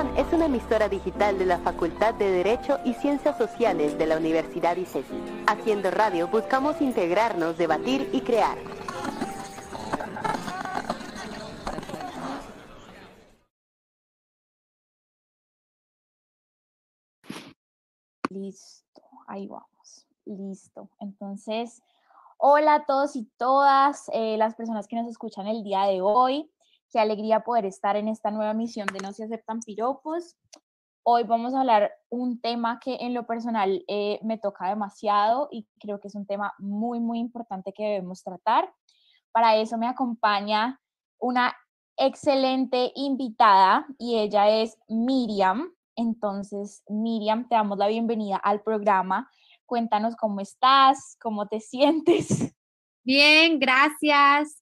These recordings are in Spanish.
Es una emisora digital de la Facultad de Derecho y Ciencias Sociales de la Universidad ICESI. Haciendo radio buscamos integrarnos, debatir y crear. Listo, ahí vamos. Listo. Entonces, hola a todos y todas eh, las personas que nos escuchan el día de hoy. Qué alegría poder estar en esta nueva misión de No se aceptan piropos. Hoy vamos a hablar un tema que en lo personal eh, me toca demasiado y creo que es un tema muy, muy importante que debemos tratar. Para eso me acompaña una excelente invitada y ella es Miriam. Entonces, Miriam, te damos la bienvenida al programa. Cuéntanos cómo estás, cómo te sientes. Bien, gracias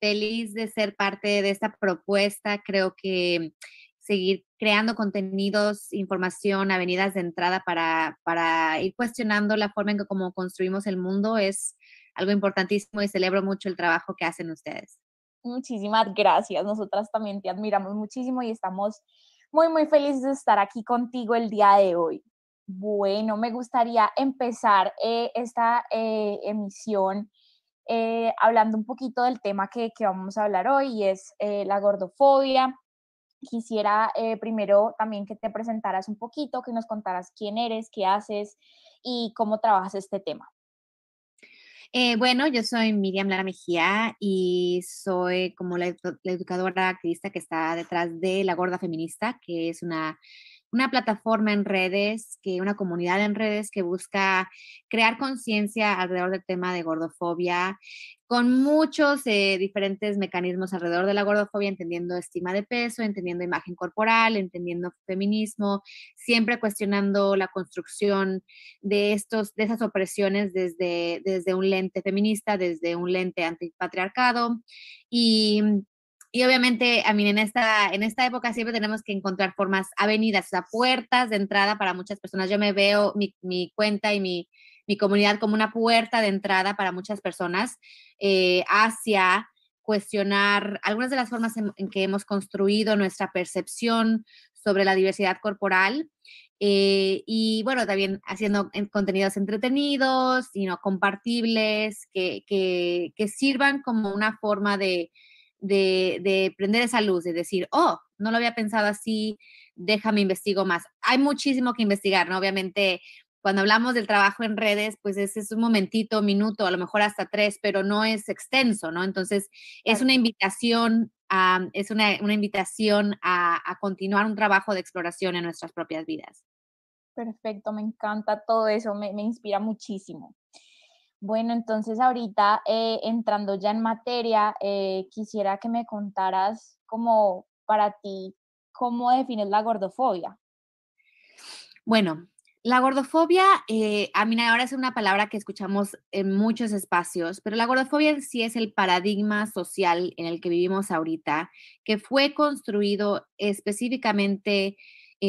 feliz de ser parte de esta propuesta. Creo que seguir creando contenidos, información, avenidas de entrada para, para ir cuestionando la forma en que como construimos el mundo es algo importantísimo y celebro mucho el trabajo que hacen ustedes. Muchísimas gracias. Nosotras también te admiramos muchísimo y estamos muy, muy felices de estar aquí contigo el día de hoy. Bueno, me gustaría empezar eh, esta eh, emisión eh, hablando un poquito del tema que, vamos a hablar hoy y es eh, la gordofobia. Quisiera eh, primero también que te presentaras un poquito, que nos contaras quién eres, qué haces y cómo trabajas este tema. bueno, yo soy Miriam Lara Mejía y soy como la, la, educadora activista que está detrás de La Gorda Feminista, que es una una plataforma en redes, que una comunidad en redes que busca crear conciencia alrededor del tema de gordofobia, con muchos eh, diferentes mecanismos alrededor de la gordofobia, entendiendo estima de peso, entendiendo imagen corporal, entendiendo feminismo, siempre cuestionando la construcción de estos, de esas opresiones desde, desde un lente feminista, desde un lente antipatriarcado. Y y obviamente, a mí en esta, en esta época siempre tenemos que encontrar formas, avenidas, o sea, puertas de entrada para muchas personas. Yo me veo mi, mi cuenta y mi, mi, comunidad como una puerta de entrada para muchas personas eh, hacia cuestionar algunas de las formas en, que hemos construido nuestra percepción sobre la diversidad corporal. Eh, y bueno, también haciendo contenidos entretenidos, y no compartibles, que, que, que sirvan como una forma de, de, prender esa luz, de decir, oh, no lo había pensado así, déjame investigo más. Hay muchísimo que investigar, ¿no? Obviamente, cuando hablamos del trabajo en redes, pues ese es un momentito, minuto, a lo mejor hasta tres, pero no es extenso, ¿no? Entonces, es una invitación, a, es una, invitación a, continuar un trabajo de exploración en nuestras propias vidas. Perfecto, me encanta todo eso, me, me inspira muchísimo. Bueno, entonces ahorita eh, entrando ya en materia, eh, quisiera que me contaras como para ti, ¿cómo defines la gordofobia? Bueno, la gordofobia, eh, a mí ahora es una palabra que escuchamos en muchos espacios, pero la gordofobia en sí es el paradigma social en el que vivimos ahorita, que fue construido específicamente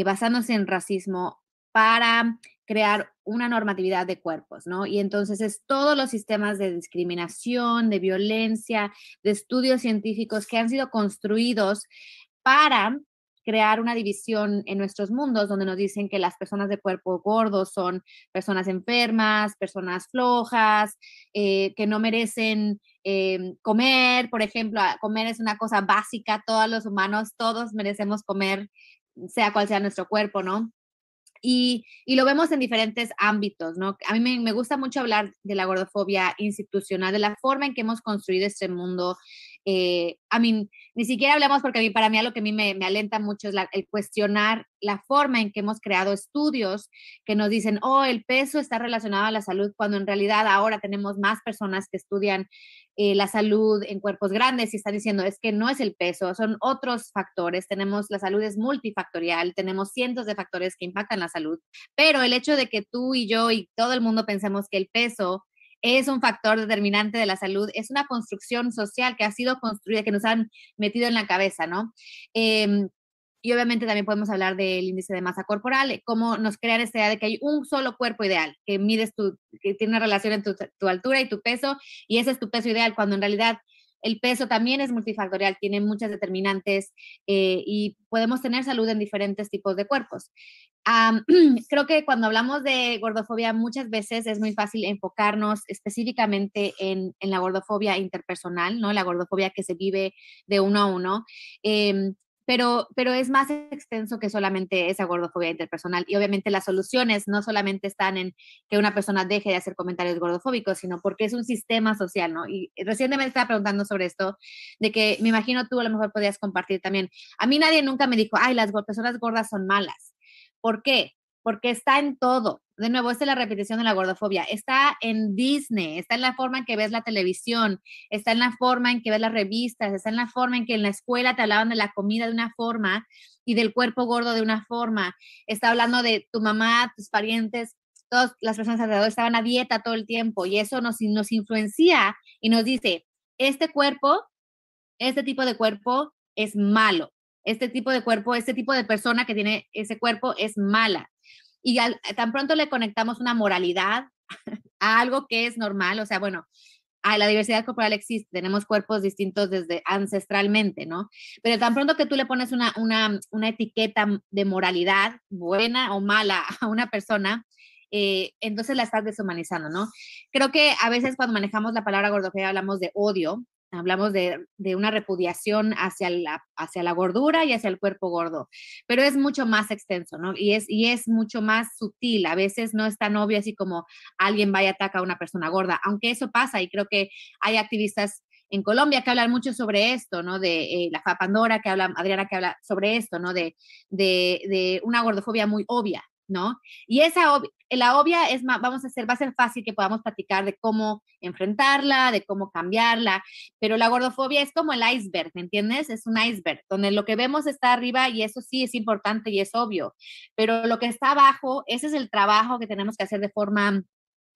basándose en racismo para crear una normatividad de cuerpos, ¿no? Y entonces es todos los sistemas de discriminación, de violencia, de estudios científicos que han sido construidos para crear una división en nuestros mundos donde nos dicen que las personas de cuerpo gordo son personas enfermas, personas flojas, eh, que no merecen eh, comer, por ejemplo, comer es una cosa básica, todos los humanos, todos merecemos comer, sea cual sea nuestro cuerpo, ¿no? Y, lo vemos en diferentes ámbitos, ¿no? A mí me, gusta mucho hablar de la gordofobia institucional, de la forma en que hemos construido este mundo. Eh, a mí, ni siquiera hablamos porque a mí, para mí, lo que a mí me, alenta mucho es el cuestionar la forma en que hemos creado estudios que nos dicen, oh, el peso está relacionado a la salud, cuando en realidad ahora tenemos más personas que estudian eh, la salud en cuerpos grandes y están diciendo es que no es el peso, son otros factores. Tenemos la salud es multifactorial, tenemos cientos de factores que impactan la salud, pero el hecho de que tú y yo y todo el mundo pensemos que el peso es un factor determinante de la salud, es una construcción social que ha sido construida, que nos han metido en la cabeza, ¿no? Em, y obviamente también podemos hablar del índice de masa corporal, eh, cómo nos crean esta idea de que hay un solo cuerpo ideal, que mides tu, que tiene una relación entre tu, altura y tu peso, y ese es tu peso ideal, cuando en realidad el peso también es multifactorial, tiene muchas determinantes eh, y podemos tener salud en diferentes tipos de cuerpos. creo que cuando hablamos de gordofobia muchas veces es muy fácil enfocarnos específicamente en, la gordofobia interpersonal, ¿no? La gordofobia que se vive de uno a uno. Em, pero, pero es más extenso que solamente esa gordofobia interpersonal. Y obviamente las soluciones no solamente están en que una persona deje de hacer comentarios gordofóbicos, sino porque es un sistema social, ¿no? Y recientemente estaba preguntando sobre esto, de que me imagino tú a lo mejor podías compartir también. A mí nadie nunca me dijo, ay, las personas gordas son malas. ¿Por qué? Porque está en todo. De nuevo, esta es la repetición de la gordofobia. Está en Disney, está en la forma en que ves la televisión, está en la forma en que ves las revistas, está en la forma en que en la escuela te hablaban de la comida de una forma y del cuerpo gordo de una forma. Está hablando de tu mamá, tus parientes, todas las personas alrededor estaban a dieta todo el tiempo y eso nos, nos influencia y nos dice, este cuerpo, este tipo de cuerpo es malo este tipo de cuerpo, este tipo de persona que tiene ese cuerpo es mala. Y tan pronto le conectamos una moralidad a algo que es normal, o sea, bueno, a la diversidad corporal existe, tenemos cuerpos distintos desde ancestralmente, ¿no? Pero tan pronto que tú le pones una, una, una etiqueta de moralidad, buena o mala, a una persona, eh, entonces la estás deshumanizando, ¿no? Creo que a veces cuando manejamos la palabra gordofobia hablamos de odio, Hablamos de, una repudiación hacia la, hacia la gordura y hacia el cuerpo gordo, pero es mucho más extenso, ¿no? Y es, y es mucho más sutil. A veces no es tan obvio así como alguien vaya a atacar a una persona gorda, aunque eso pasa y creo que hay activistas en Colombia que hablan mucho sobre esto, ¿no? De eh, la Fa Pandora, que habla, Adriana, que habla sobre esto, ¿no? De, de, de una gordofobia muy obvia, ¿no? Y esa la obvia es más, vamos a hacer, va a ser fácil que podamos platicar de cómo enfrentarla, de cómo cambiarla, pero la gordofobia es como el iceberg, ¿me entiendes? Es un iceberg, donde lo que vemos está arriba y eso sí es importante y es obvio, pero lo que está abajo, ese es el trabajo que tenemos que hacer de forma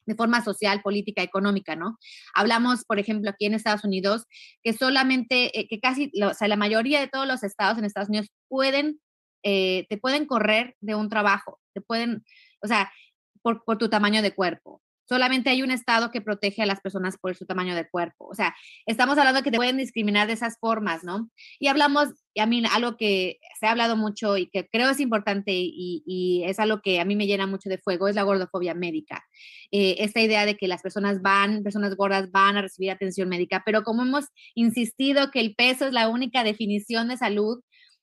de forma social, política, económica, ¿no? Hablamos, por ejemplo, aquí en Estados Unidos, que solamente, eh, que casi, o sea, la mayoría de todos los estados en Estados Unidos pueden, eh, te pueden correr de un trabajo, te pueden, o sea, por, tu tamaño de cuerpo. Solamente hay un estado que protege a las personas por su tamaño de cuerpo. O sea, estamos hablando de que te pueden discriminar de esas formas, ¿no? Y hablamos, y a mí algo que se ha hablado mucho y que creo es importante y, y es algo que a mí me llena mucho de fuego, es la gordofobia médica. Eh, esta idea de que las personas van, personas gordas van a recibir atención médica, pero como hemos insistido que el peso es la única definición de salud,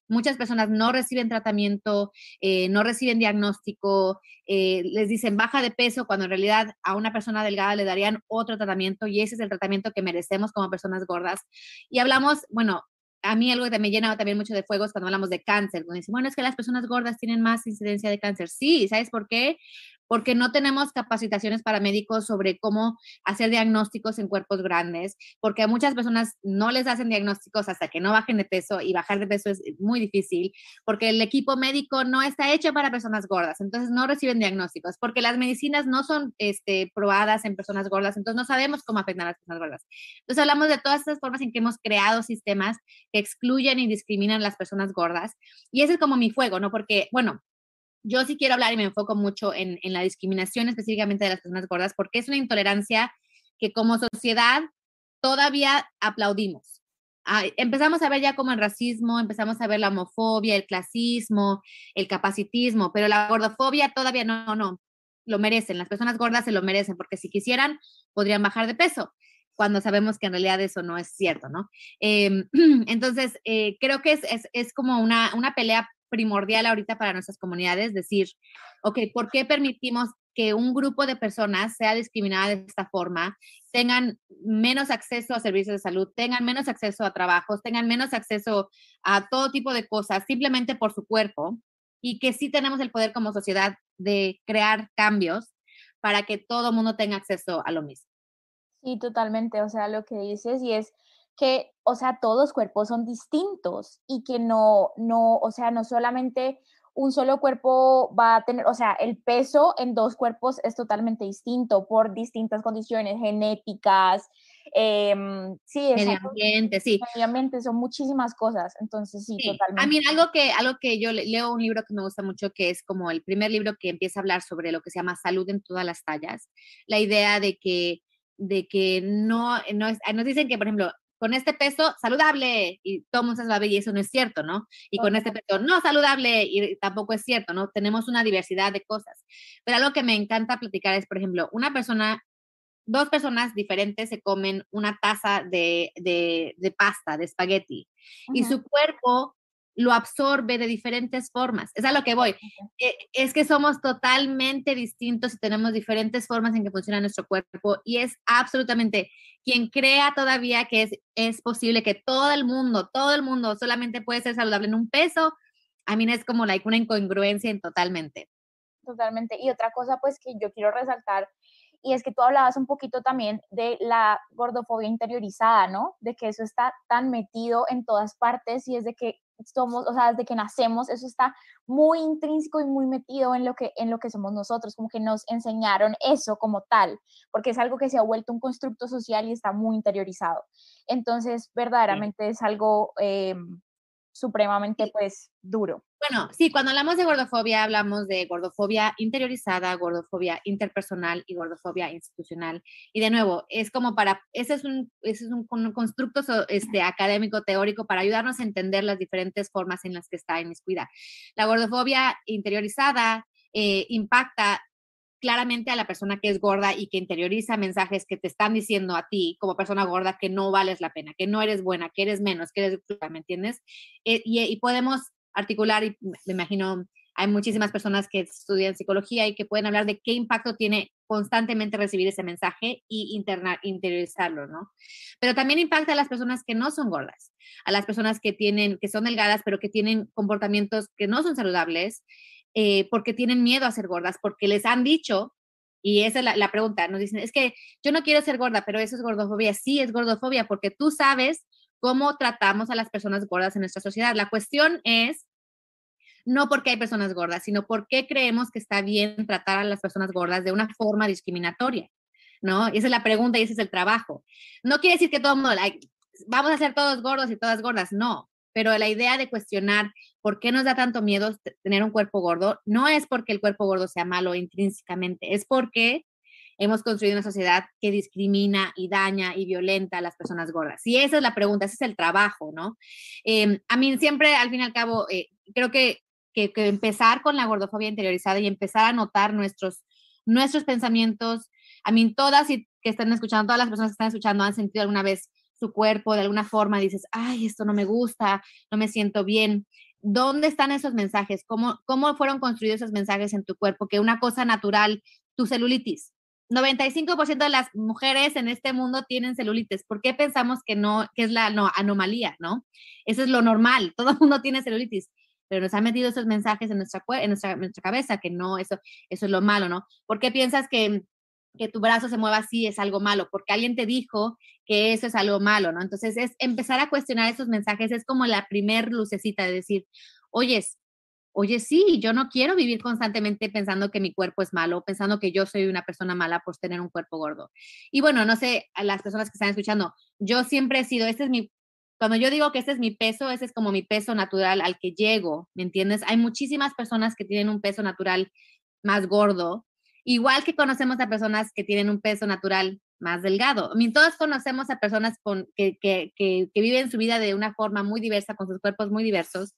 muchas personas no reciben tratamiento, eh, no reciben diagnóstico, eh, les dicen baja de peso cuando en realidad a una persona delgada le darían otro tratamiento y ese es el tratamiento que merecemos como personas gordas. Y hablamos, bueno, a mí algo que me llena también mucho de fuego es cuando hablamos de cáncer, donde dicen, bueno, es que las personas gordas tienen más incidencia de cáncer. Sí, ¿sabes por qué? Porque no tenemos capacitaciones para médicos sobre cómo hacer diagnósticos en cuerpos grandes, porque a muchas personas no les hacen diagnósticos hasta que no bajen de peso y bajar de peso es muy difícil, porque el equipo médico no está hecho para personas gordas, entonces no reciben diagnósticos, porque las medicinas no son este, probadas en personas gordas, entonces no sabemos cómo afectar a las personas gordas. Entonces hablamos de todas estas formas en que hemos creado sistemas que excluyen y discriminan a las personas gordas, y ese es como mi fuego, ¿no? Porque, bueno, yo sí quiero hablar y me enfoco mucho en, la discriminación específicamente de las personas gordas, porque es una intolerancia que como sociedad todavía aplaudimos. Empezamos a ver ya como el racismo, empezamos a ver la homofobia, el clasismo, el capacitismo, pero la gordofobia todavía no, no, lo merecen. Las personas gordas se lo merecen, porque si quisieran, podrían bajar de peso, cuando sabemos que en realidad eso no es cierto, ¿no? Em, entonces, eh, creo que es, es, es como una, una pelea primordial ahorita para nuestras comunidades, decir, ok, ¿por qué permitimos que un grupo de personas sea discriminada de esta forma, tengan menos acceso a servicios de salud, tengan menos acceso a trabajos, tengan menos acceso a todo tipo de cosas simplemente por su cuerpo y que sí tenemos el poder como sociedad de crear cambios para que todo mundo tenga acceso a lo mismo. Sí, totalmente, o sea, lo que dices y es que, o sea, todos los cuerpos son distintos y que no, no, o sea, no solamente un solo cuerpo va a tener, o sea, el peso en dos cuerpos es totalmente distinto por distintas condiciones genéticas, eh, sí, medio ambiente, sí. Medio ambiente, son muchísimas cosas, entonces sí, totalmente. A mí algo que, algo que yo leo un libro que me gusta mucho, que es como el primer libro que empieza a hablar sobre lo que se llama salud en todas las tallas, la idea de que de que no, no nos dicen que, por ejemplo, con este peso saludable y todo el mundo sabe y eso no es cierto, ¿no? Y con este peso no saludable y tampoco es cierto, ¿no? Tenemos una diversidad de cosas. Pero algo que me encanta platicar es, por ejemplo, una persona, dos personas diferentes se comen una taza de, de, pasta, de espagueti, y su cuerpo lo absorbe de diferentes formas. Es a lo que voy. Eh, es que somos totalmente distintos y tenemos diferentes formas en que funciona nuestro cuerpo y es absolutamente quien crea todavía que es, es posible que todo el mundo, todo el mundo solamente puede ser saludable en un peso, a mí es como like, una incongruencia en totalmente. Totalmente. Y otra cosa pues que yo quiero resaltar y es que tú hablabas un poquito también de la gordofobia interiorizada, ¿no? De que eso está tan metido en todas partes y es de que somos, o sea, desde que nacemos, eso está muy intrínseco y muy metido en lo que en lo que somos nosotros, como que nos enseñaron eso como tal, porque es algo que se ha vuelto un constructo social y está muy interiorizado. Entonces, verdaderamente es algo em, supremamente pues duro. Bueno, sí, cuando hablamos de gordofobia hablamos de gordofobia interiorizada, gordofobia interpersonal y gordofobia institucional. Y de nuevo, es como para, ese es un, ese es un, constructo este, académico teórico para ayudarnos a entender las diferentes formas en las que está inmiscuida. La gordofobia interiorizada eh, impacta claramente a la persona que es gorda y que interioriza mensajes que te están diciendo a ti como persona gorda que no vales la pena, que no eres buena, que eres menos, que eres, ¿me entiendes? Eh, y, podemos articular, y me imagino, hay muchísimas personas que estudian psicología y que pueden hablar de qué impacto tiene constantemente recibir ese mensaje y interna, interiorizarlo, ¿no? Pero también impacta a las personas que no son gordas, a las personas que tienen, que son delgadas, pero que tienen comportamientos que no son saludables eh, porque tienen miedo a ser gordas, porque les han dicho, y esa es la, pregunta, nos dicen, es que yo no quiero ser gorda, pero eso es gordofobia. Sí, es gordofobia, porque tú sabes cómo tratamos a las personas gordas en nuestra sociedad. La cuestión es no porque hay personas gordas, sino porque creemos que está bien tratar a las personas gordas de una forma discriminatoria, ¿no? esa es la pregunta y ese es el trabajo. No quiere decir que todo el mundo, vamos a ser todos gordos y todas gordas, no, pero la idea de cuestionar por qué nos da tanto miedo tener un cuerpo gordo no es porque el cuerpo gordo sea malo intrínsecamente, es porque hemos construido una sociedad que discrimina y daña y violenta a las personas gordas. Y esa es la pregunta, ese es el trabajo, ¿no? Em, a mí siempre, al fin y al cabo, eh, creo que, que, empezar con la gordofobia interiorizada y empezar a notar nuestros, nuestros pensamientos, a mí todas y que están escuchando, todas las personas que están escuchando han sentido alguna vez su cuerpo de alguna forma, dices, ay, esto no me gusta, no me siento bien. ¿Dónde están esos mensajes? ¿Cómo, ¿Cómo fueron construidos esos mensajes en tu cuerpo? Que una cosa natural, tu celulitis. 95% de las mujeres en este mundo tienen celulitis. ¿Por qué pensamos que no, que es la no, anomalía, no? Eso es lo normal. Todo mundo tiene celulitis pero nos han metido esos mensajes en nuestra, en nuestra, nuestra cabeza, que no, eso, eso es lo malo, ¿no? ¿Por qué piensas que que tu brazo se mueva así es algo malo, porque alguien te dijo que eso es algo malo, ¿no? Entonces es empezar a cuestionar esos mensajes, es como la primer lucecita de decir, oyes, oye, sí, yo no quiero vivir constantemente pensando que mi cuerpo es malo, pensando que yo soy una persona mala por tener un cuerpo gordo. Y bueno, no sé, a las personas que están escuchando, yo siempre he sido, este es mi, cuando yo digo que este es mi peso, ese es como mi peso natural al que llego, ¿me entiendes? Hay muchísimas personas que tienen un peso natural más gordo Igual que conocemos a personas que tienen un peso natural más delgado. I todos conocemos a personas con, que, que, que, viven su vida de una forma muy diversa, con sus cuerpos muy diversos.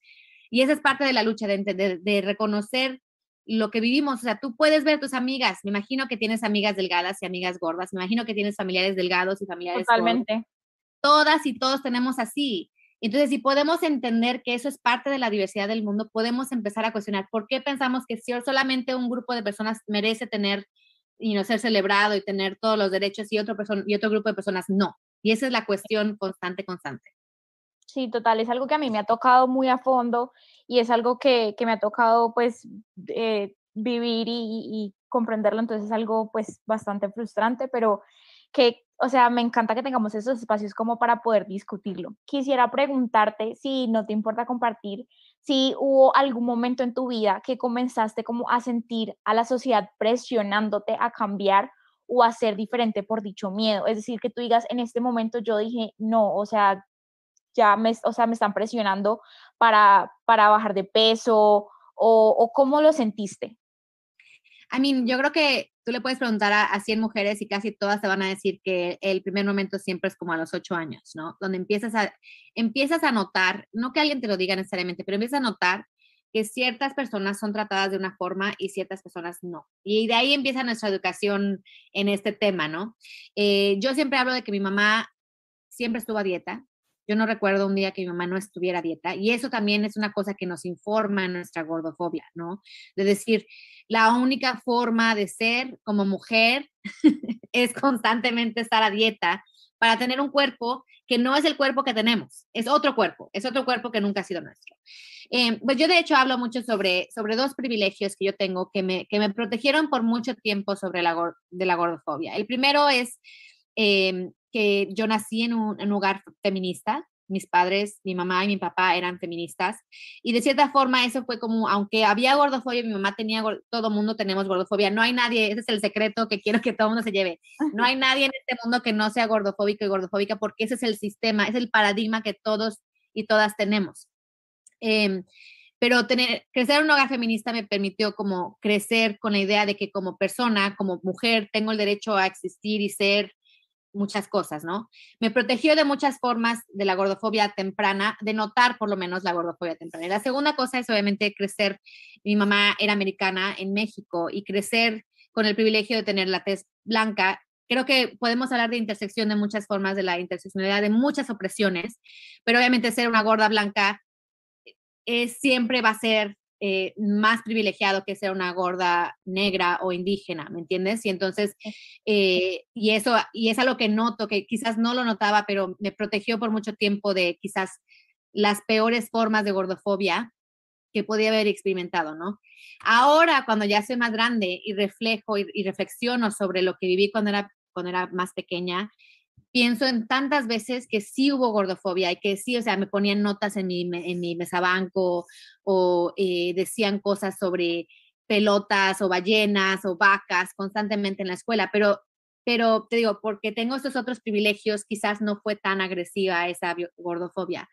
Y esa es parte de la lucha, de, de, de reconocer lo que vivimos. O sea, tú puedes ver tus amigas. Me imagino que tienes amigas delgadas y amigas gordas. Me imagino que tienes familiares delgados y familiares Totalmente. Todas y todos tenemos así. Entonces, si podemos entender que eso es parte de la diversidad del mundo, podemos empezar a cuestionar por qué pensamos que solamente un grupo de personas merece tener y no ser celebrado y tener todos los derechos y otro, y otro grupo de personas no. Y esa es la cuestión constante, constante. Sí, total, es algo que a mí me ha tocado muy a fondo y es algo que, me ha tocado pues eh, vivir y, y, comprenderlo, entonces es algo pues bastante frustrante, pero que o sea, me encanta que tengamos esos espacios como para poder discutirlo. Quisiera preguntarte, si no te importa compartir, si hubo algún momento en tu vida que comenzaste como a sentir a la sociedad presionándote a cambiar o a ser diferente por dicho miedo. Es decir, que tú digas, en este momento yo dije, no, o sea, ya me, o sea, me están presionando para, para bajar de peso o, o cómo lo sentiste. I mean, yo creo que tú le puedes preguntar a, a 100 mujeres y casi todas te van a decir que el primer momento siempre es como a los 8 años, ¿no? Donde empiezas a, empiezas a notar, no que alguien te lo diga necesariamente, pero empiezas a notar que ciertas personas son tratadas de una forma y ciertas personas no. Y de ahí empieza nuestra educación en este tema, ¿no? Eh, yo siempre hablo de que mi mamá siempre estuvo a dieta. Yo no recuerdo un día que mi mamá no estuviera a dieta. Y eso también es una cosa que nos informa nuestra gordofobia, ¿no? De decir, la única forma de ser como mujer es constantemente estar a dieta para tener un cuerpo que no es el cuerpo que tenemos, es otro cuerpo, es otro cuerpo que nunca ha sido nuestro. Eh, pues yo de hecho hablo mucho sobre, sobre dos privilegios que yo tengo que me, que me protegieron por mucho tiempo sobre la, de la gordofobia. El primero es eh, que yo nací en un, en hogar feminista, mis padres, mi mamá y mi papá eran feministas. Y de cierta forma eso fue como, aunque había gordofobia, mi mamá tenía, todo mundo tenemos gordofobia. No hay nadie, ese es el secreto que quiero que todo mundo se lleve. No hay nadie en este mundo que no sea gordofóbico y gordofóbica porque ese es el sistema, es el paradigma que todos y todas tenemos. Em, pero tener, crecer en un hogar feminista me permitió como crecer con la idea de que como persona, como mujer, tengo el derecho a existir y ser muchas cosas, ¿no? Me protegió de muchas formas de la gordofobia temprana, de notar por lo menos la gordofobia temprana. Y la segunda cosa es obviamente crecer, mi mamá era americana en México y crecer con el privilegio de tener la tez blanca. Creo que podemos hablar de intersección de muchas formas de la interseccionalidad, de muchas opresiones, pero obviamente ser una gorda blanca es, siempre va a ser eh, más privilegiado que ser una gorda negra o indígena, ¿me entiendes? Y entonces, eh, y eso, y es algo que noto, que quizás no lo notaba, pero me protegió por mucho tiempo de quizás las peores formas de gordofobia que podía haber experimentado, ¿no? Ahora, cuando ya soy más grande y reflejo y, y reflexiono sobre lo que viví cuando era, cuando era más pequeña, pienso en tantas veces que sí hubo gordofobia y que sí, o sea, me ponían notas en mi, en mi mesabanco o eh, decían cosas sobre pelotas o ballenas o vacas constantemente en la escuela, pero, pero te digo, porque tengo estos otros privilegios, quizás no fue tan agresiva esa gordofobia.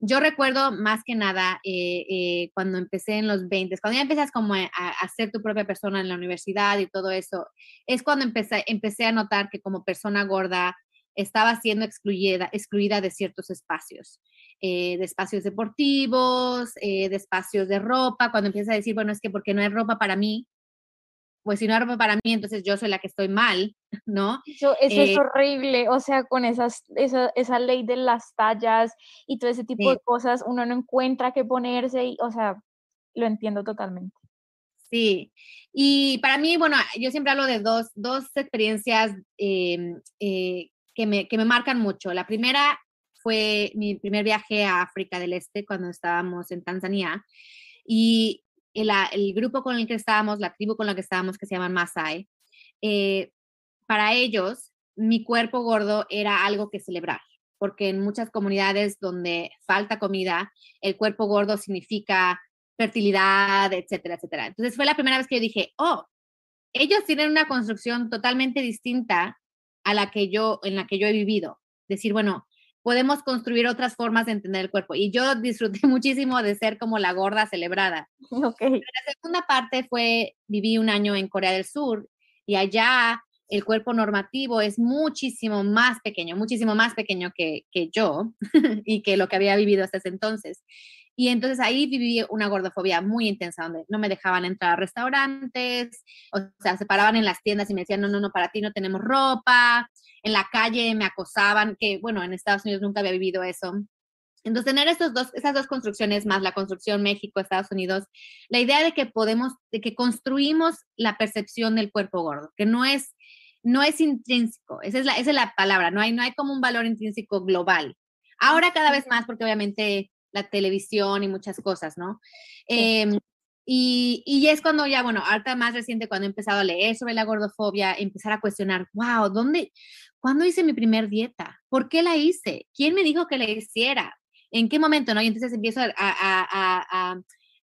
Yo recuerdo más que nada eh, eh, cuando empecé en los 20, cuando ya empiezas como a, a, ser tu propia persona en la universidad y todo eso, es cuando empecé, empecé a notar que como persona gorda estaba siendo excluida, excluida de ciertos espacios, eh, de espacios deportivos, eh, de espacios de ropa, cuando empieza a decir, bueno, es que porque no hay ropa para mí, pues si no hay ropa para mí, entonces yo soy la que estoy mal, ¿no? Eso, eso es eh horrible, o sea, con esas, esa, esa, ley de las tallas y todo ese tipo sí. de cosas, uno no encuentra qué ponerse, y, o sea, lo entiendo totalmente. Sí, y para mí, bueno, yo siempre hablo de dos, dos experiencias eh, eh, que me, que me marcan mucho. La primera fue mi primer viaje a África del Este cuando estábamos en Tanzania y el, el, grupo con el que estábamos, la tribu con la que estábamos, que se llaman Masai, eh, para ellos mi cuerpo gordo era algo que celebrar, porque en muchas comunidades donde falta comida, el cuerpo gordo significa fertilidad, etcétera, etcétera. Entonces fue la primera vez que yo dije, oh, ellos tienen una construcción totalmente distinta a la que yo, en la que yo he vivido. Decir, bueno, podemos construir otras formas de entender el cuerpo. Y yo disfruté muchísimo de ser como la gorda celebrada. Okay. la segunda parte fue, viví un año en Corea del Sur y allá el cuerpo normativo es muchísimo más pequeño, muchísimo más pequeño que, que yo y que lo que había vivido hasta ese entonces. Y entonces ahí viví una gordofobia muy intensa, donde no me dejaban entrar a restaurantes, o sea, se paraban en las tiendas y me decían, no, no, no, para ti no tenemos ropa, en la calle me acosaban, que bueno, en Estados Unidos nunca había vivido eso. Entonces, tener estos dos, esas dos construcciones más la construcción México, Estados Unidos, la idea de que podemos, de que construimos la percepción del cuerpo gordo, que no es, no es intrínseco, esa es la, esa es la palabra, no hay, no hay como un valor intrínseco global. Ahora cada vez más, porque obviamente la televisión y muchas cosas, ¿no? Sí. Eh, y, y, es cuando ya, bueno, ahorita más reciente, cuando he empezado a leer sobre la gordofobia, empezar a cuestionar, wow, ¿dónde, cuándo hice mi primer dieta? ¿Por qué la hice? ¿Quién me dijo que la hiciera? ¿En qué momento, no? Y entonces empiezo a, a, a, a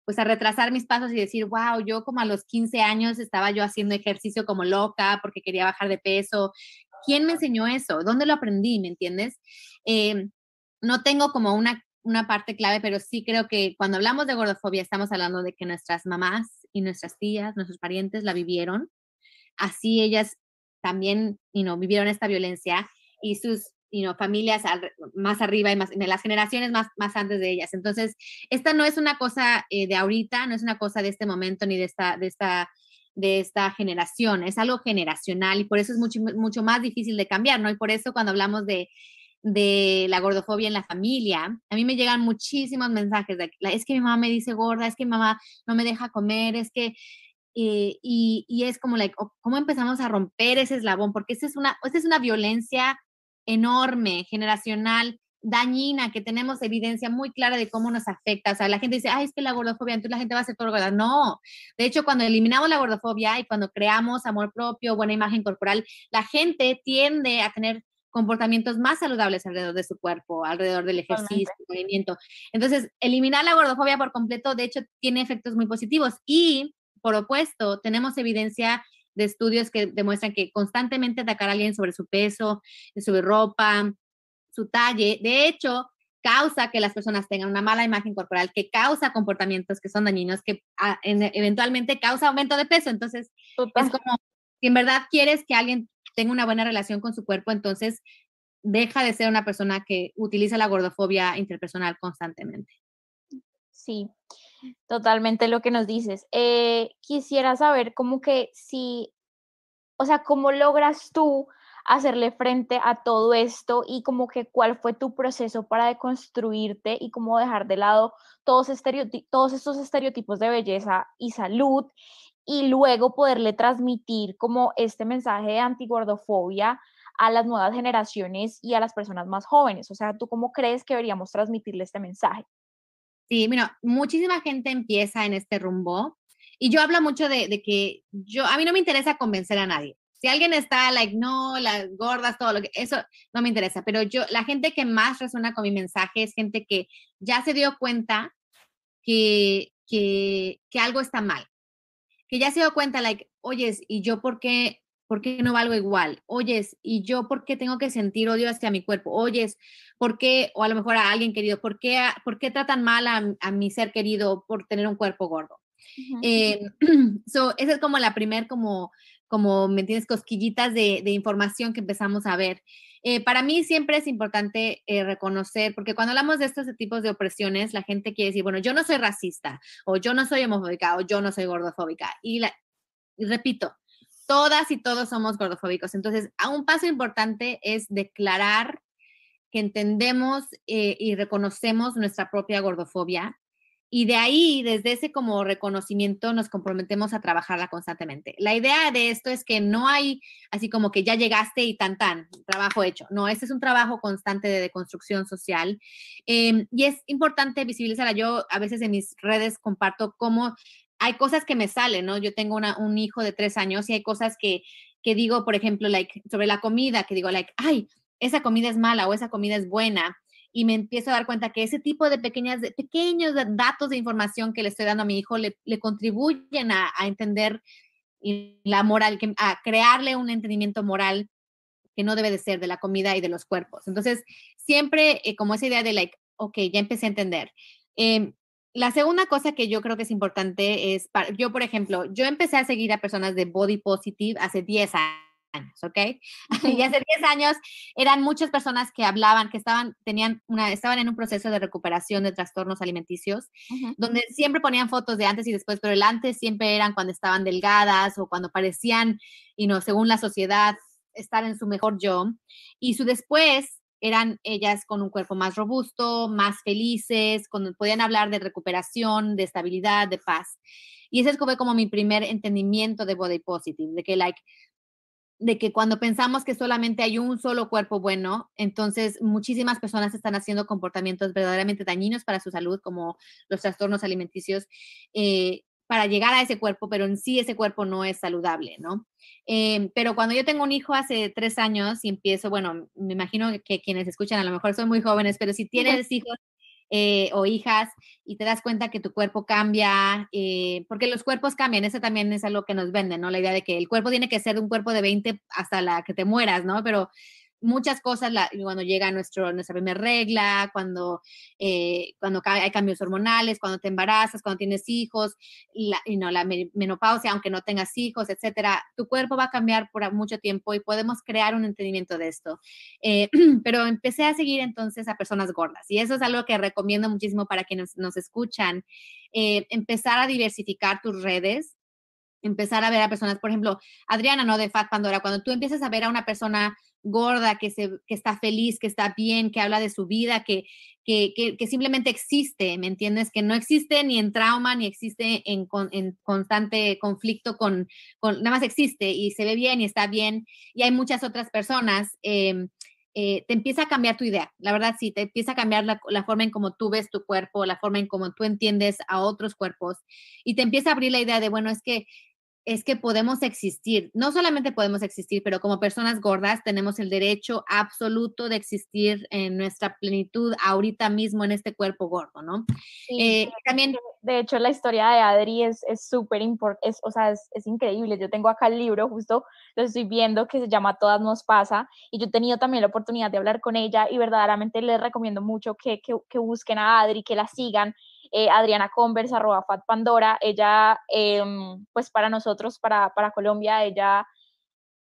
pues a retrasar mis pasos y decir, wow, yo como a los 15 años estaba yo haciendo ejercicio como loca porque quería bajar de peso. ¿Quién me enseñó eso? ¿Dónde lo aprendí? ¿Me entiendes? Eh, no tengo como una una parte clave, pero sí creo que cuando hablamos de gordofobia estamos hablando de que nuestras mamás y nuestras tías, nuestros parientes la vivieron. Así ellas también, you know, vivieron esta violencia y sus you know, familias más arriba y más, en las generaciones más, más antes de ellas. Entonces, esta no es una cosa eh, de ahorita, no es una cosa de este momento ni de esta, de esta de esta generación, es algo generacional y por eso es mucho, mucho más difícil de cambiar, ¿no? Y por eso cuando hablamos de, de la gordofobia en la familia, a mí me llegan muchísimos mensajes de, es que mi mamá me dice gorda, es que mi mamá no me deja comer, es que, eh, y, y, es como, like, ¿cómo empezamos a romper ese eslabón? Porque esta es una, esta es una violencia enorme, generacional, dañina, que tenemos evidencia muy clara de cómo nos afecta. O sea, la gente dice, ay, es que la gordofobia, entonces la gente va a ser todo gorda. No, de hecho, cuando eliminamos la gordofobia y cuando creamos amor propio, buena imagen corporal, la gente tiende a tener comportamientos más saludables alrededor de su cuerpo, alrededor del ejercicio, movimiento. Entonces, eliminar la gordofobia por completo, de hecho, tiene efectos muy positivos. Y, por opuesto, tenemos evidencia de estudios que demuestran que constantemente atacar a alguien sobre su peso, sobre ropa, su talle, de hecho, causa que las personas tengan una mala imagen corporal, que causa comportamientos que son dañinos, que ah, eventualmente causa aumento de peso. Entonces, es como, si en verdad quieres que alguien tenga una buena relación con su cuerpo, entonces deja de ser una persona que utiliza la gordofobia interpersonal constantemente. Sí, totalmente lo que nos dices. Eh, quisiera saber cómo que si, o sea, ¿cómo logras tú hacerle frente a todo esto y como que cuál fue tu proceso para deconstruirte y cómo dejar de lado todos, todos estos estereotipos de belleza y salud y luego poderle transmitir como este mensaje de antigordofobia a las nuevas generaciones y a las personas más jóvenes. O sea, ¿tú cómo crees que deberíamos transmitirle este mensaje? Sí, mira, muchísima gente empieza en este rumbo y yo hablo mucho de, que yo, a mí no me interesa convencer a nadie. Si alguien está like, no, las gordas, todo lo que, eso no me interesa, pero yo, la gente que más resuena con mi mensaje es gente que ya se dio cuenta que, que algo está mal, que ya se dio cuenta, like, oyes, ¿y yo por qué, por qué no valgo igual? Oyes, ¿y yo por qué tengo que sentir odio hacia mi cuerpo? Oyes, ¿por qué, o a lo mejor a alguien querido, ¿por qué, por qué tratan mal a, a mi ser querido por tener un cuerpo gordo? Eh, so, esa es como la primer como como, ¿me entiendes?, cosquillitas de, información que empezamos a ver. Eh, para mí siempre es importante eh, reconocer, porque cuando hablamos de estos tipos de opresiones, la gente quiere decir, bueno, yo no soy racista, o yo no soy homofóbica, o yo no soy gordofóbica. Y, repito, todas y todos somos gordofóbicos. Entonces, un paso importante es declarar que entendemos eh, y reconocemos nuestra propia gordofobia y de ahí, desde ese como reconocimiento, nos comprometemos a trabajarla constantemente. La idea de esto es que no hay así como que ya llegaste y tan tan, trabajo hecho. No, este es un trabajo constante de deconstrucción social. Em, y es importante visibilizarla. Yo a veces en mis redes comparto cómo hay cosas que me salen, ¿no? Yo tengo una, un hijo de tres años y hay cosas que, que digo, por ejemplo, like, sobre la comida, que digo, like, ay, esa comida es mala o esa comida es buena y me empiezo a dar cuenta que ese tipo de, pequeñas, de pequeños datos de información que le estoy dando a mi hijo le, le contribuyen a, a, entender la moral, a crearle un entendimiento moral que no debe de ser de la comida y de los cuerpos. Entonces, siempre eh, como esa idea de, like, ok, ya empecé a entender. Eh, la segunda cosa que yo creo que es importante es, yo, por ejemplo, yo empecé a seguir a personas de body positive hace 10 años años, ¿ok? y hace 10 años eran muchas personas que hablaban, que estaban, tenían una, estaban en un proceso de recuperación de trastornos alimenticios, donde siempre ponían fotos de antes y después, pero el antes siempre eran cuando estaban delgadas o cuando parecían, y no, según la sociedad, estar en su mejor yo, y su después eran ellas con un cuerpo más robusto, más felices, cuando podían hablar de recuperación, de estabilidad, de paz. Y ese fue como mi primer entendimiento de body positive, de que, like, de que cuando pensamos que solamente hay un solo cuerpo bueno, entonces muchísimas personas están haciendo comportamientos verdaderamente dañinos para su salud, como los trastornos alimenticios, eh, para llegar a ese cuerpo, pero en sí ese cuerpo no es saludable, ¿no? Em, pero cuando yo tengo un hijo hace tres años y empiezo, bueno, me imagino que quienes escuchan a lo mejor son muy jóvenes, pero si tienes hijos eh, o hijas y te das cuenta que tu cuerpo cambia, eh, porque los cuerpos cambian, eso también es algo que nos venden, ¿no? La idea de que el cuerpo tiene que ser un cuerpo de 20 hasta la que te mueras, ¿no? Pero muchas cosas cuando llega nuestro, nuestra primera regla, cuando, eh, cuando hay cambios hormonales, cuando te embarazas, cuando tienes hijos, la, no, la menopausia, aunque no tengas hijos, etcétera, tu cuerpo va a cambiar por mucho tiempo y podemos crear un entendimiento de esto. Eh, pero empecé a seguir entonces a personas gordas y eso es algo que recomiendo muchísimo para quienes nos escuchan. Eh, empezar a diversificar tus redes, empezar a ver a personas, por ejemplo, Adriana, ¿no? De Fat Pandora, cuando tú empiezas a ver a una persona gorda, que, se, que está feliz, que está bien, que habla de su vida, que, que, que, simplemente existe, ¿me entiendes? Que no existe ni en trauma, ni existe en, en constante conflicto con, con, nada más existe y se ve bien y está bien. Y hay muchas otras personas. Em, eh, te empieza a cambiar tu idea. La verdad, sí, te empieza a cambiar la, la, forma en cómo tú ves tu cuerpo, la forma en cómo tú entiendes a otros cuerpos y te empieza a abrir la idea de, bueno, es que es que podemos existir. No solamente podemos existir, pero como personas gordas tenemos el derecho absoluto de existir en nuestra plenitud ahorita mismo en este cuerpo gordo, ¿no? Eh, también... De hecho, la historia de Adri es súper importante, o sea, es, increíble. Yo tengo acá el libro, justo lo estoy viendo, que se llama Todas nos pasa, y yo he tenido también la oportunidad de hablar con ella y verdaderamente les recomiendo mucho que, que, que busquen a Adri, que la sigan eh, Adriana Converse, arroba Fat Pandora, ella, em, pues para nosotros, para, para Colombia, ella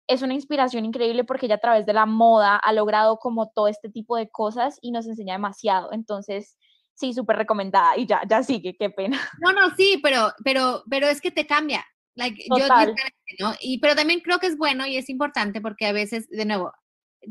es una inspiración increíble porque ella a través de la moda ha logrado como todo este tipo de cosas y nos enseña demasiado. Entonces, sí, súper recomendada y ya, ya sigue, qué pena. No, no, sí, pero, pero, pero es que te cambia. Like, yo, ¿no? y, pero también creo que es bueno y es importante porque a veces, de nuevo,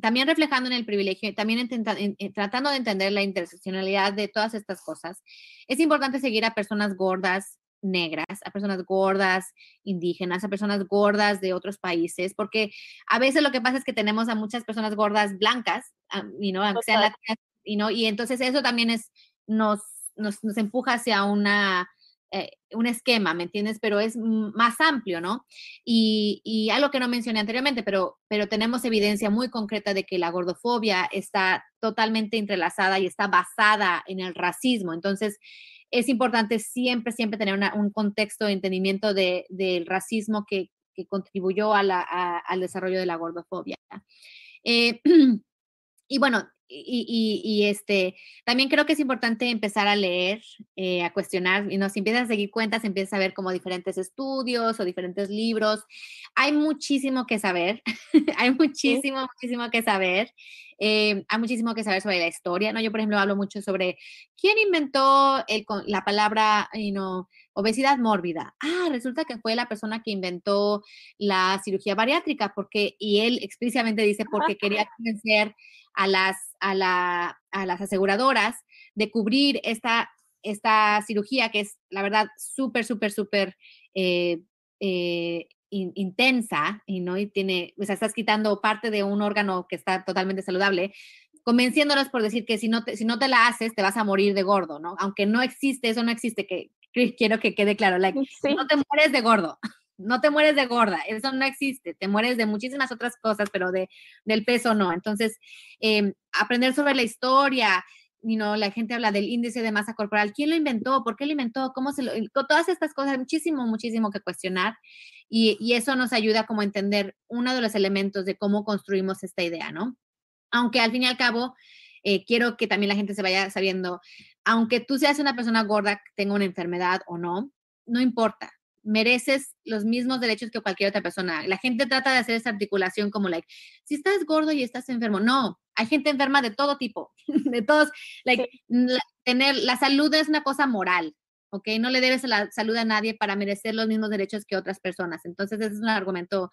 también reflejando en el privilegio, también eh, tratando de entender la interseccionalidad de todas estas cosas, es importante seguir a personas gordas negras, a personas gordas indígenas, a personas gordas de otros países, porque a veces lo que pasa es que tenemos a muchas personas gordas blancas, y no, aunque sean latinas, y no, y entonces eso también es nos, nos, nos empuja hacia una eh, un esquema, ¿me entiendes? Pero es más amplio, ¿no? Y, algo que no mencioné anteriormente, pero, tenemos evidencia muy concreta de que la gordofobia está totalmente entrelazada y está basada en el racismo. Entonces, es importante siempre, siempre tener un contexto de entendimiento de, del racismo que, contribuyó al desarrollo de la gordofobia. Eh, y bueno, y, y, este, también creo que es importante empezar a leer, eh, a cuestionar, y no, si empiezas a seguir cuentas, empiezas a ver como diferentes estudios o diferentes libros. Hay muchísimo que saber, hay muchísimo, muchísimo que saber. Eh, hay muchísimo que saber sobre la historia, ¿no? Yo, por ejemplo, hablo mucho sobre quién inventó el, la palabra, you know, obesidad mórbida. Ah, resulta que fue la persona que inventó la cirugía bariátrica, porque, y él explícitamente dice, porque quería convencer a las, a, la, a las aseguradoras de cubrir esta, esta cirugía que es, la verdad, súper, súper, súper eh, eh, intensa y no y tiene, o sea, estás quitando parte de un órgano que está totalmente saludable, convenciéndolos por decir que si no te, si no te la haces te vas a morir de gordo, ¿no? Aunque no existe, eso no existe, que quiero que quede claro, like, no te mueres de gordo, no te mueres de gorda, eso no existe, te mueres de muchísimas otras cosas, pero de, del peso no. Entonces, em, aprender sobre la historia, you know, la gente habla del índice de masa corporal, ¿quién lo inventó? ¿Por qué lo inventó? ¿Cómo se lo, todas estas cosas, muchísimo, muchísimo que cuestionar y, y eso nos ayuda como a entender uno de los elementos de cómo construimos esta idea, ¿no? Aunque al fin y al cabo, eh, quiero que también la gente se vaya sabiendo, aunque tú seas una persona gorda, tenga una enfermedad o no, no importa mereces los mismos derechos que cualquier otra persona. La gente trata de hacer esa articulación como, like, si estás gordo y estás enfermo. No, hay gente enferma de todo tipo, de todos. Like, la, tener, la salud es una cosa moral, ¿ok? No le debes la salud a nadie para merecer los mismos derechos que otras personas. Entonces, ese es un argumento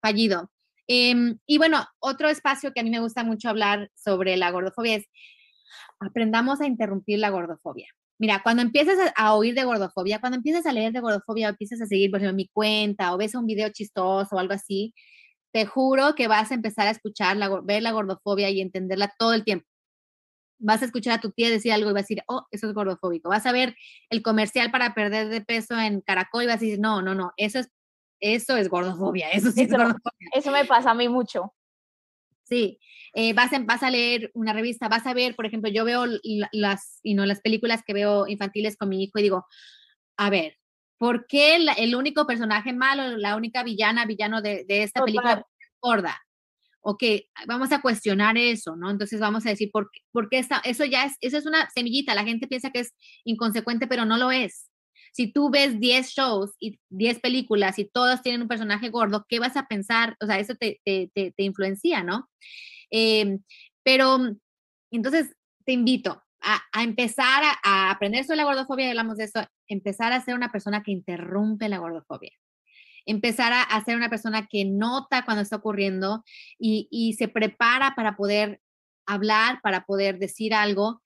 fallido. Em, y bueno, otro espacio que a mí me gusta mucho hablar sobre la gordofobia es aprendamos a interrumpir la gordofobia. Mira, cuando empiezas a, oír de gordofobia, cuando empiezas a leer de gordofobia, empiezas a seguir, por ejemplo, mi cuenta o ves un video chistoso o algo así, te juro que vas a empezar a escuchar, la, ver la gordofobia y entenderla todo el tiempo. Vas a escuchar a tu tía decir algo y vas a decir, oh, eso es gordofóbico. Vas a ver el comercial para perder de peso en Caracol y vas a decir, no, no, no, eso es, eso es gordofobia, eso sí es gordofobia. Eso me pasa a mí mucho. Sí, eh, vas, a, vas, a, leer una revista, vas a ver, por ejemplo, yo veo las, y no, las películas que veo infantiles con mi hijo y digo, a ver, ¿por qué el único personaje malo, la única villana, villano de, esta película es gorda? ok, vamos a cuestionar eso, ¿no? Entonces vamos a decir, ¿por qué, por qué está, eso ya es, eso es una semillita, la gente piensa que es inconsecuente, pero no lo es. Si tú ves 10 shows y 10 películas y todas tienen un personaje gordo, ¿qué vas a pensar? O sea, eso te, te, te, influencia, ¿no? Em, pero entonces te invito a, a empezar a, a, aprender sobre la gordofobia, hablamos de eso, empezar a ser una persona que interrumpe la gordofobia empezar a, ser una persona que nota cuando está ocurriendo y, se prepara para poder hablar, para poder decir algo.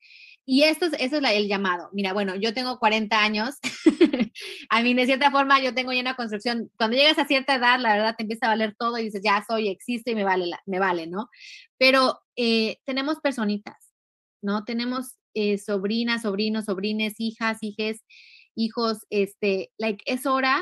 Y esto es, eso es el llamado. Mira, bueno, yo tengo 40 años. a mí, de cierta forma, yo tengo ya una construcción. Cuando llegas a cierta edad, la verdad, te empieza a valer todo y dices, ya soy, existo y me vale, me vale, ¿no? Pero eh, tenemos personitas, ¿no? Tenemos eh, sobrinas, sobrinos, sobrines, hijas, hijes, hijos, este, like, es hora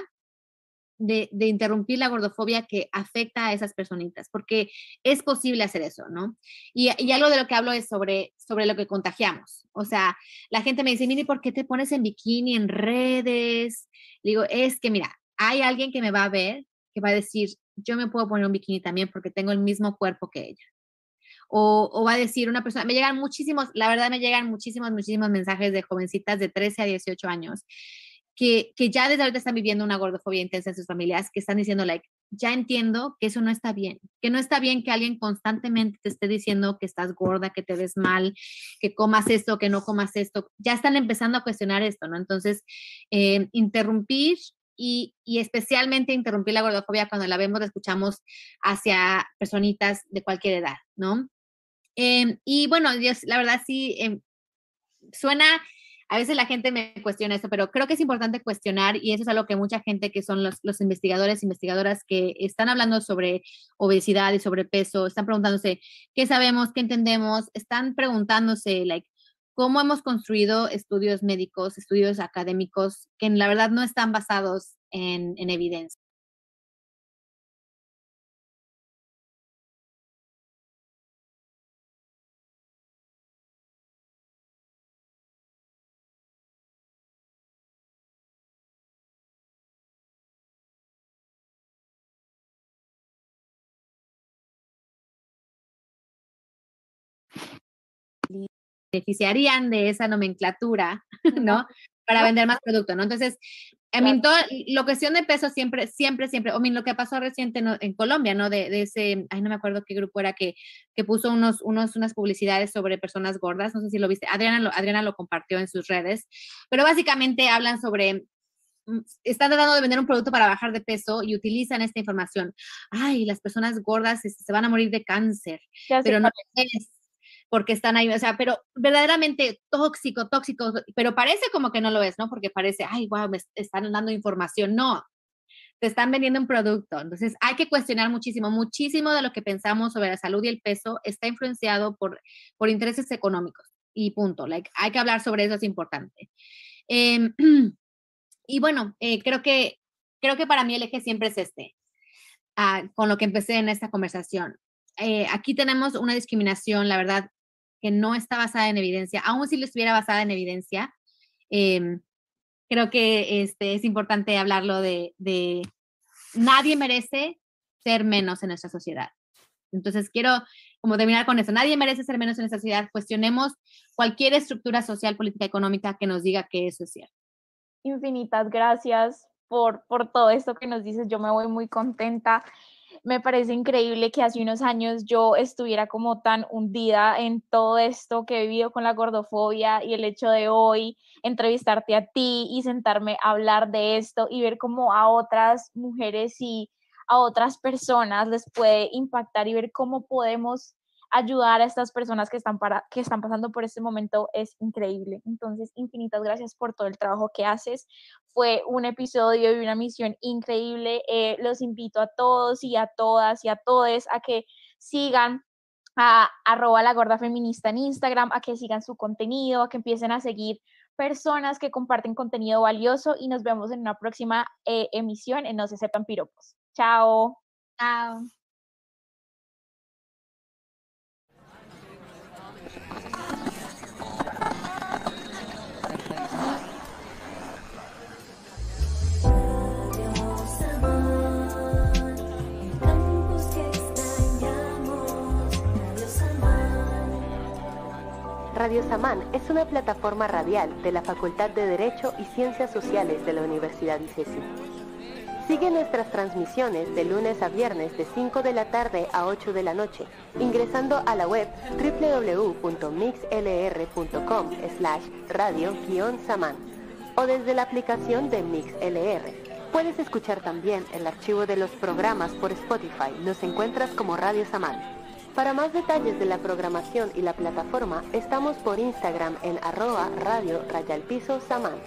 de, interrumpir la gordofobia que afecta a esas personitas, porque es posible hacer eso, ¿no? Y, algo de lo que hablo es sobre, sobre lo que contagiamos. O sea, la gente me dice, mire, ¿por qué te pones en bikini en redes? digo, es que mira, hay alguien que me va a ver, que va a decir, yo me puedo poner un bikini también porque tengo el mismo cuerpo que ella. O, o, va a decir una persona, me llegan muchísimos, la verdad me llegan muchísimos, muchísimos mensajes de jovencitas de 13 a 18 años que, ya desde ahorita están viviendo una gordofobia intensa en sus familias, que están diciendo, like, ya entiendo que eso no está bien, que no está bien que alguien constantemente te esté diciendo que estás gorda, que te ves mal, que comas esto, que no comas esto. Ya están empezando a cuestionar esto, ¿no? Entonces, eh, interrumpir y, y, especialmente interrumpir la gordofobia cuando la vemos, la escuchamos hacia personitas de cualquier edad, ¿no? Eh, y bueno, Dios, la verdad sí, eh, suena a veces la gente me cuestiona esto, pero creo que es importante cuestionar y eso es algo que mucha gente que son los, los investigadores, investigadoras que están hablando sobre obesidad y sobrepeso, están preguntándose qué sabemos, qué entendemos, están preguntándose, like, cómo hemos construido estudios médicos, estudios académicos que en la verdad no están basados en, en evidencia. Beneficiarían de esa nomenclatura, ¿no? Para vender más producto, ¿no? Entonces, a mí, todo, la cuestión de peso siempre, siempre, siempre, o lo que pasó reciente en Colombia, ¿no? De, de, ese, ay, no me acuerdo qué grupo era que, que puso unos, unos, unas publicidades sobre personas gordas, no sé si lo viste, Adriana lo, Adriana lo compartió en sus redes, pero básicamente hablan sobre, mm, están tratando de vender un producto para bajar de peso y utilizan esta información. Ay, las personas gordas se van a morir de cáncer, pero no es porque están ahí, o sea, pero verdaderamente tóxico, tóxico, pero parece como que no lo es, ¿no? Porque parece, ay, wow, me están dando información. No, te están vendiendo un producto. Entonces, hay que cuestionar muchísimo, muchísimo de lo que pensamos sobre la salud y el peso está influenciado por, por intereses económicos y punto. Like, hay que hablar sobre eso, es importante. Em, y bueno, eh, creo, que, creo que para mí el eje siempre es este, ah, con lo que empecé en esta conversación. Eh, aquí tenemos una discriminación, la verdad, que no está basada en evidencia, aun si lo estuviera basada en evidencia, em, creo que este, es importante hablarlo de, de, nadie merece ser menos en nuestra sociedad. Entonces, quiero como terminar con eso. Nadie merece ser menos en nuestra sociedad. Cuestionemos cualquier estructura social, política, económica que nos diga que eso es cierto. Infinitas gracias por, por todo esto que nos dices. Yo me voy muy contenta me parece increíble que hace unos años yo estuviera como tan hundida en todo esto que he vivido con la gordofobia y el hecho de hoy entrevistarte a ti y sentarme a hablar de esto y ver cómo a otras mujeres y a otras personas les puede impactar y ver cómo podemos ayudar a estas personas que están, para, que están pasando por este momento es increíble. Entonces, infinitas gracias por todo el trabajo que haces. Fue un episodio y una misión increíble. Eh, los invito a todos y a todas y a todos a que sigan a arroba feminista en Instagram, a que sigan su contenido, a que empiecen a seguir personas que comparten contenido valioso y nos vemos en una próxima eh, emisión en No se sepan piropos. Chao. Chao. Radio Samán es una plataforma radial de la Facultad de Derecho y Ciencias Sociales de la Universidad ICESI. Sigue nuestras transmisiones de lunes a viernes de 5 de la tarde a 8 de la noche, ingresando a la web www.mixlr.com slash radio-samán o desde la aplicación de MixLR. Puedes escuchar también el archivo de los programas por Spotify. Nos encuentras como Radio Samán. Para más detalles de la programación y la plataforma, estamos por Instagram en arroba radio rayalpiso samán.